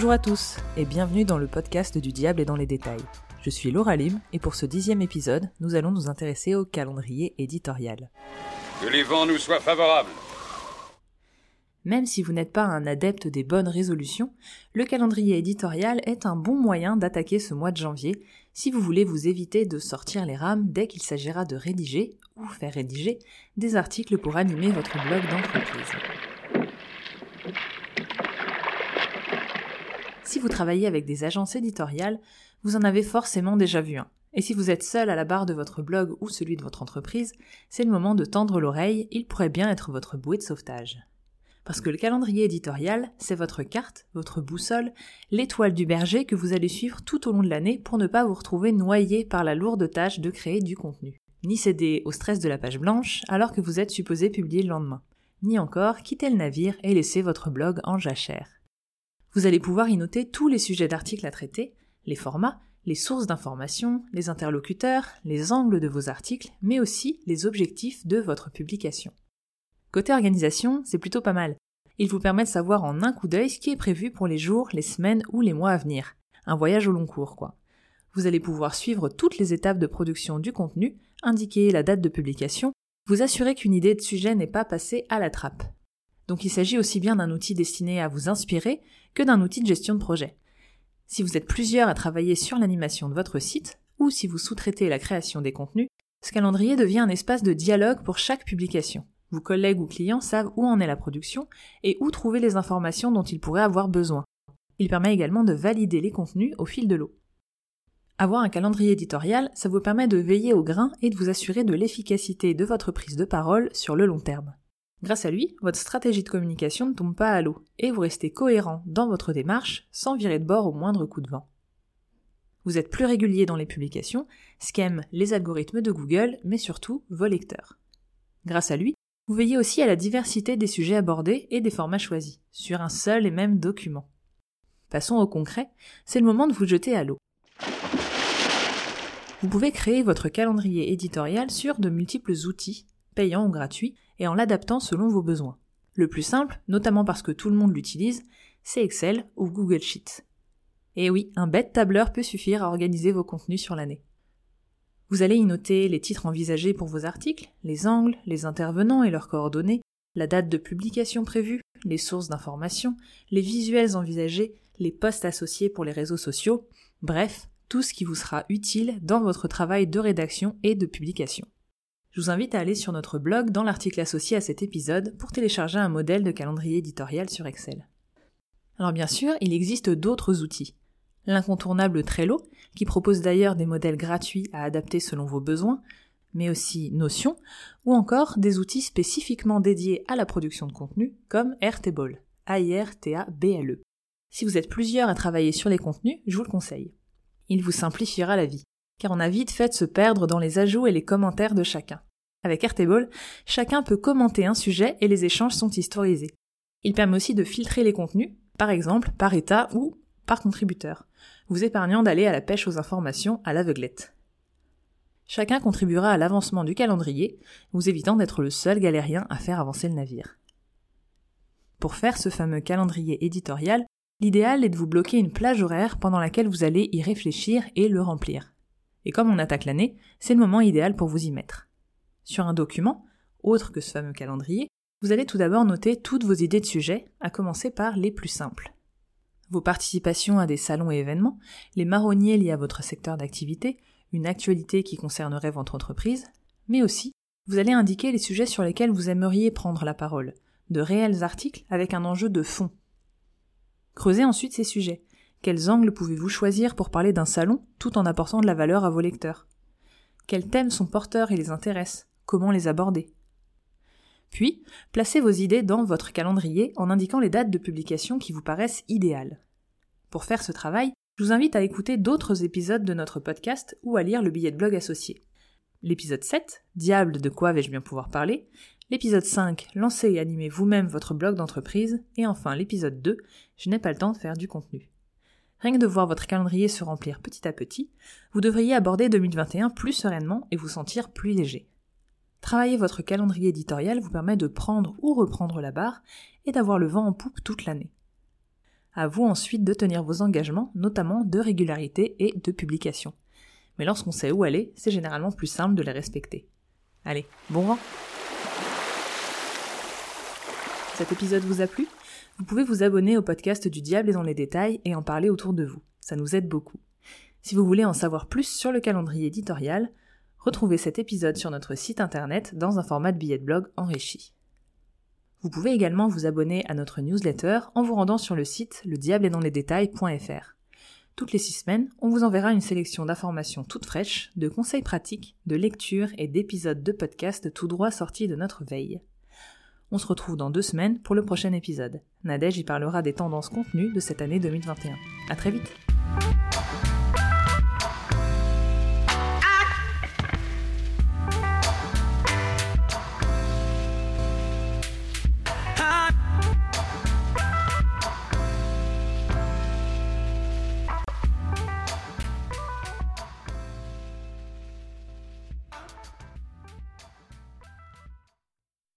Bonjour à tous et bienvenue dans le podcast du Diable et dans les détails. Je suis Laura Lim et pour ce dixième épisode, nous allons nous intéresser au calendrier éditorial. Que les vents nous soient favorables. Même si vous n'êtes pas un adepte des bonnes résolutions, le calendrier éditorial est un bon moyen d'attaquer ce mois de janvier si vous voulez vous éviter de sortir les rames dès qu'il s'agira de rédiger ou faire rédiger des articles pour animer votre blog d'entreprise. Si vous travaillez avec des agences éditoriales, vous en avez forcément déjà vu un. Et si vous êtes seul à la barre de votre blog ou celui de votre entreprise, c'est le moment de tendre l'oreille, il pourrait bien être votre bouée de sauvetage. Parce que le calendrier éditorial, c'est votre carte, votre boussole, l'étoile du berger que vous allez suivre tout au long de l'année pour ne pas vous retrouver noyé par la lourde tâche de créer du contenu. Ni céder au stress de la page blanche alors que vous êtes supposé publier le lendemain. Ni encore quitter le navire et laisser votre blog en jachère. Vous allez pouvoir y noter tous les sujets d'articles à traiter, les formats, les sources d'information, les interlocuteurs, les angles de vos articles, mais aussi les objectifs de votre publication. Côté organisation, c'est plutôt pas mal. Il vous permet de savoir en un coup d'œil ce qui est prévu pour les jours, les semaines ou les mois à venir. Un voyage au long cours, quoi. Vous allez pouvoir suivre toutes les étapes de production du contenu, indiquer la date de publication, vous assurer qu'une idée de sujet n'est pas passée à la trappe. Donc il s'agit aussi bien d'un outil destiné à vous inspirer que d'un outil de gestion de projet. Si vous êtes plusieurs à travailler sur l'animation de votre site, ou si vous sous-traitez la création des contenus, ce calendrier devient un espace de dialogue pour chaque publication. Vos collègues ou clients savent où en est la production et où trouver les informations dont ils pourraient avoir besoin. Il permet également de valider les contenus au fil de l'eau. Avoir un calendrier éditorial, ça vous permet de veiller au grain et de vous assurer de l'efficacité de votre prise de parole sur le long terme. Grâce à lui, votre stratégie de communication ne tombe pas à l'eau et vous restez cohérent dans votre démarche sans virer de bord au moindre coup de vent. Vous êtes plus régulier dans les publications, ce qu'aiment les algorithmes de Google, mais surtout vos lecteurs. Grâce à lui, vous veillez aussi à la diversité des sujets abordés et des formats choisis, sur un seul et même document. Passons au concret, c'est le moment de vous jeter à l'eau. Vous pouvez créer votre calendrier éditorial sur de multiples outils, payants ou gratuits, et en l'adaptant selon vos besoins. Le plus simple, notamment parce que tout le monde l'utilise, c'est Excel ou Google Sheets. Et oui, un bête tableur peut suffire à organiser vos contenus sur l'année. Vous allez y noter les titres envisagés pour vos articles, les angles, les intervenants et leurs coordonnées, la date de publication prévue, les sources d'information, les visuels envisagés, les posts associés pour les réseaux sociaux, bref, tout ce qui vous sera utile dans votre travail de rédaction et de publication. Je vous invite à aller sur notre blog dans l'article associé à cet épisode pour télécharger un modèle de calendrier éditorial sur Excel. Alors bien sûr, il existe d'autres outils l'incontournable Trello, qui propose d'ailleurs des modèles gratuits à adapter selon vos besoins, mais aussi Notion, ou encore des outils spécifiquement dédiés à la production de contenu, comme Airtable, A-I-R-T-A-B-L-E. Si vous êtes plusieurs à travailler sur les contenus, je vous le conseille. Il vous simplifiera la vie, car on a vite fait de se perdre dans les ajouts et les commentaires de chacun. Avec Airtable, chacun peut commenter un sujet et les échanges sont historisés. Il permet aussi de filtrer les contenus, par exemple par état ou par contributeur, vous épargnant d'aller à la pêche aux informations à l'aveuglette. Chacun contribuera à l'avancement du calendrier, vous évitant d'être le seul galérien à faire avancer le navire. Pour faire ce fameux calendrier éditorial, l'idéal est de vous bloquer une plage horaire pendant laquelle vous allez y réfléchir et le remplir. Et comme on attaque l'année, c'est le moment idéal pour vous y mettre. Sur un document, autre que ce fameux calendrier, vous allez tout d'abord noter toutes vos idées de sujets, à commencer par les plus simples vos participations à des salons et événements, les marronniers liés à votre secteur d'activité, une actualité qui concernerait votre entreprise, mais aussi vous allez indiquer les sujets sur lesquels vous aimeriez prendre la parole, de réels articles avec un enjeu de fond. Creusez ensuite ces sujets. Quels angles pouvez-vous choisir pour parler d'un salon tout en apportant de la valeur à vos lecteurs? Quels thèmes sont porteurs et les intéressent? Comment les aborder? Puis, placez vos idées dans votre calendrier en indiquant les dates de publication qui vous paraissent idéales. Pour faire ce travail, je vous invite à écouter d'autres épisodes de notre podcast ou à lire le billet de blog associé. L'épisode 7, Diable, de quoi vais-je bien pouvoir parler? L'épisode 5, Lancez et animez vous-même votre blog d'entreprise. Et enfin l'épisode 2, Je n'ai pas le temps de faire du contenu. Rien que de voir votre calendrier se remplir petit à petit, vous devriez aborder 2021 plus sereinement et vous sentir plus léger. Travailler votre calendrier éditorial vous permet de prendre ou reprendre la barre et d'avoir le vent en poupe toute l'année. À vous ensuite de tenir vos engagements, notamment de régularité et de publication. Mais lorsqu'on sait où aller, c'est généralement plus simple de les respecter. Allez, bon vent Cet épisode vous a plu? Vous pouvez vous abonner au podcast du Diable et dans les détails et en parler autour de vous. Ça nous aide beaucoup. Si vous voulez en savoir plus sur le calendrier éditorial, retrouvez cet épisode sur notre site internet dans un format de billet de blog enrichi. Vous pouvez également vous abonner à notre newsletter en vous rendant sur le site détails.fr. Toutes les six semaines, on vous enverra une sélection d'informations toutes fraîches, de conseils pratiques, de lectures et d'épisodes de podcast tout droit sortis de notre veille. On se retrouve dans deux semaines pour le prochain épisode. Nadège y parlera des tendances contenues de cette année 2021. À très vite!